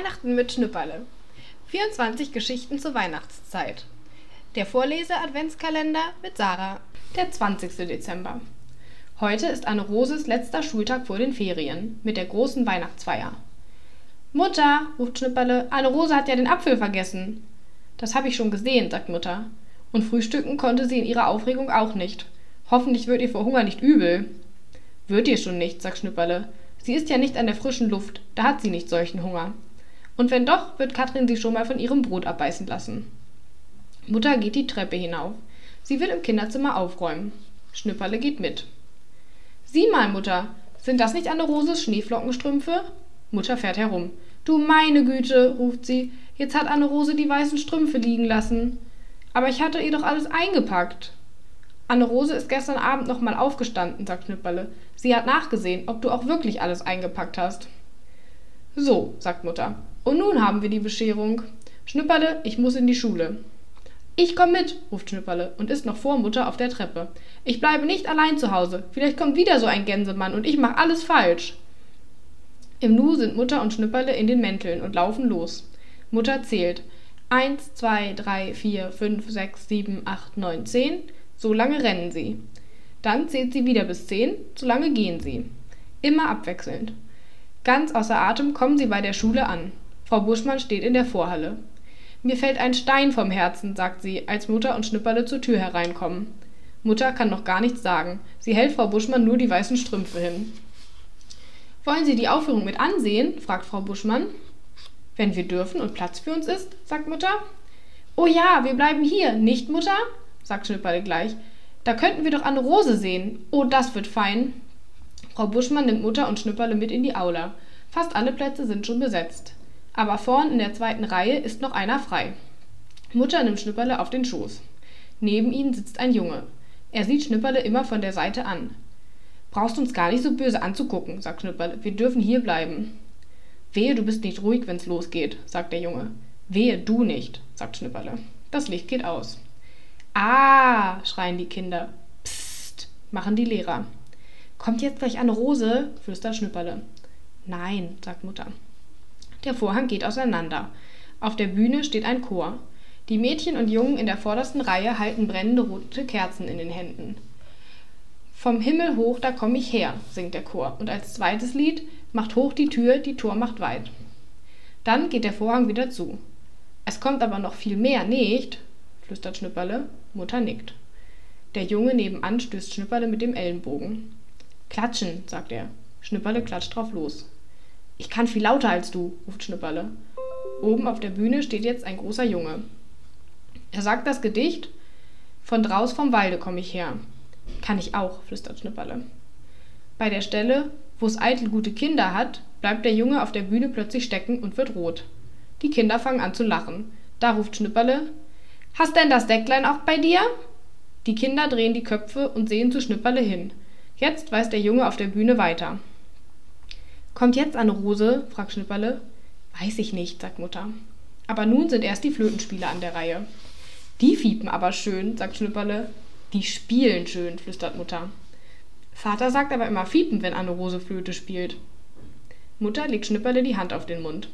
Weihnachten mit Schnüpperle. 24 Geschichten zur Weihnachtszeit. Der Vorlese-Adventskalender mit Sarah. Der 20. Dezember. Heute ist Anne Roses letzter Schultag vor den Ferien mit der großen Weihnachtsfeier. Mutter, ruft Schnüpperle, Anne Rose hat ja den Apfel vergessen. Das habe ich schon gesehen, sagt Mutter. Und frühstücken konnte sie in ihrer Aufregung auch nicht. Hoffentlich wird ihr vor Hunger nicht übel. Wird ihr schon nicht, sagt Schnüpperle. Sie ist ja nicht an der frischen Luft, da hat sie nicht solchen Hunger. Und wenn doch, wird Katrin sie schon mal von ihrem Brot abbeißen lassen. Mutter geht die Treppe hinauf. Sie will im Kinderzimmer aufräumen. Schnüpperle geht mit. Sieh mal, Mutter, sind das nicht Anne Roses Schneeflockenstrümpfe? Mutter fährt herum. Du meine Güte, ruft sie, jetzt hat Anne Rose die weißen Strümpfe liegen lassen. Aber ich hatte ihr doch alles eingepackt. Anne Rose ist gestern Abend noch mal aufgestanden, sagt Schnüpperle. Sie hat nachgesehen, ob du auch wirklich alles eingepackt hast. So, sagt Mutter. Und nun haben wir die Bescherung. Schnüpperle, ich muss in die Schule. Ich komm mit, ruft Schnüpperle und ist noch vor Mutter auf der Treppe. Ich bleibe nicht allein zu Hause. Vielleicht kommt wieder so ein Gänsemann und ich mach alles falsch. Im Nu sind Mutter und Schnüpperle in den Mänteln und laufen los. Mutter zählt. Eins, zwei, drei, vier, fünf, sechs, sieben, acht, neun, zehn. So lange rennen sie. Dann zählt sie wieder bis zehn, so lange gehen sie. Immer abwechselnd. Ganz außer Atem kommen sie bei der Schule an. Frau Buschmann steht in der Vorhalle. Mir fällt ein Stein vom Herzen, sagt sie, als Mutter und Schnipperle zur Tür hereinkommen. Mutter kann noch gar nichts sagen. Sie hält Frau Buschmann nur die weißen Strümpfe hin. Wollen Sie die Aufführung mit ansehen? fragt Frau Buschmann. Wenn wir dürfen und Platz für uns ist, sagt Mutter. Oh ja, wir bleiben hier, nicht, Mutter? sagt Schnipperle gleich. Da könnten wir doch Anne Rose sehen. Oh, das wird fein. Frau Buschmann nimmt Mutter und Schnipperle mit in die Aula. Fast alle Plätze sind schon besetzt aber vorn in der zweiten Reihe ist noch einer frei. Mutter nimmt Schnipperle auf den Schoß. Neben ihnen sitzt ein Junge. Er sieht Schnipperle immer von der Seite an. Brauchst uns gar nicht so böse anzugucken, sagt Schnipperle. Wir dürfen hier bleiben. Wehe, du bist nicht ruhig, wenn's losgeht, sagt der Junge. Wehe, du nicht, sagt Schnipperle. Das Licht geht aus. Ah, schreien die Kinder. Psst, machen die Lehrer. Kommt jetzt gleich Anne Rose, flüstert Schnipperle. Nein, sagt Mutter. Der Vorhang geht auseinander. Auf der Bühne steht ein Chor. Die Mädchen und Jungen in der vordersten Reihe halten brennende rote Kerzen in den Händen. Vom Himmel hoch, da komm ich her, singt der Chor. Und als zweites Lied macht hoch die Tür, die Tor macht weit. Dann geht der Vorhang wieder zu. Es kommt aber noch viel mehr, nicht? flüstert Schnüpperle. Mutter nickt. Der Junge nebenan stößt Schnüpperle mit dem Ellenbogen. Klatschen, sagt er. Schnüpperle klatscht drauf los. Ich kann viel lauter als du, ruft Schnipperle. Oben auf der Bühne steht jetzt ein großer Junge. Er sagt das Gedicht Von draus vom Walde komm ich her. Kann ich auch, flüstert Schnipperle. Bei der Stelle, wo es eitel gute Kinder hat, bleibt der Junge auf der Bühne plötzlich stecken und wird rot. Die Kinder fangen an zu lachen. Da ruft Schnipperle Hast denn das Decklein auch bei dir? Die Kinder drehen die Köpfe und sehen zu Schnipperle hin. Jetzt weiß der Junge auf der Bühne weiter. Kommt jetzt Anne Rose? fragt Schnipperle. Weiß ich nicht, sagt Mutter. Aber nun sind erst die Flötenspieler an der Reihe. Die fiepen aber schön, sagt Schnipperle. Die spielen schön, flüstert Mutter. Vater sagt aber immer fiepen, wenn Anne Rose Flöte spielt. Mutter legt Schnipperle die Hand auf den Mund.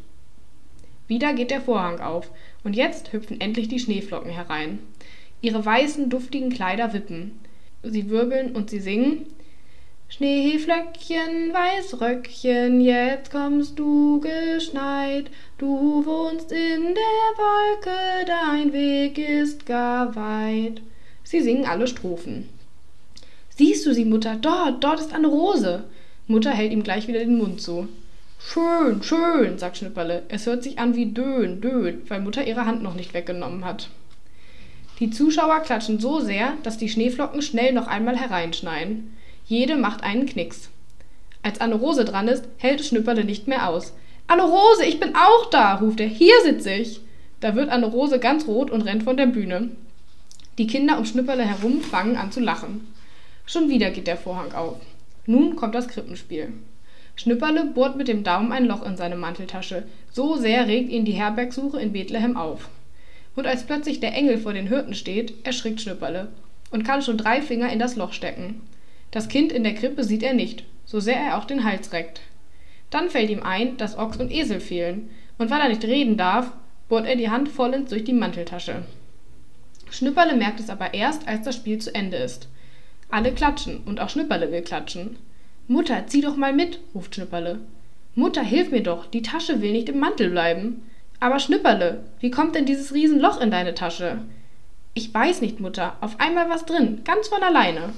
Wieder geht der Vorhang auf, und jetzt hüpfen endlich die Schneeflocken herein. Ihre weißen, duftigen Kleider wippen. Sie wirbeln und sie singen Schneeflöckchen, Weißröckchen, jetzt kommst du geschneit. Du wohnst in der Wolke, dein Weg ist gar weit. Sie singen alle Strophen. Siehst du sie, Mutter? Dort, dort ist eine Rose. Mutter hält ihm gleich wieder den Mund zu. Schön, schön, sagt Schnipperle. Es hört sich an wie Dön, Dön, weil Mutter ihre Hand noch nicht weggenommen hat. Die Zuschauer klatschen so sehr, dass die Schneeflocken schnell noch einmal hereinschneien. Jede macht einen Knicks. Als Anne Rose dran ist, hält Schnüpperle nicht mehr aus. Anne Rose, ich bin auch da, ruft er. Hier sitze ich. Da wird Anne Rose ganz rot und rennt von der Bühne. Die Kinder um Schnüpperle herum fangen an zu lachen. Schon wieder geht der Vorhang auf. Nun kommt das Krippenspiel. Schnüpperle bohrt mit dem Daumen ein Loch in seine Manteltasche. So sehr regt ihn die Herbergsuche in Bethlehem auf. Und als plötzlich der Engel vor den Hirten steht, erschrickt Schnüpperle und kann schon drei Finger in das Loch stecken. Das Kind in der Krippe sieht er nicht, so sehr er auch den Hals reckt. Dann fällt ihm ein, dass Ochs und Esel fehlen, und weil er nicht reden darf, bohrt er die Hand vollends durch die Manteltasche. Schnüpperle merkt es aber erst, als das Spiel zu Ende ist. Alle klatschen und auch Schnüpperle will klatschen. Mutter, zieh doch mal mit, ruft Schnüpperle. Mutter, hilf mir doch, die Tasche will nicht im Mantel bleiben. Aber Schnüpperle, wie kommt denn dieses Riesenloch in deine Tasche? Ich weiß nicht, Mutter, auf einmal was drin, ganz von alleine.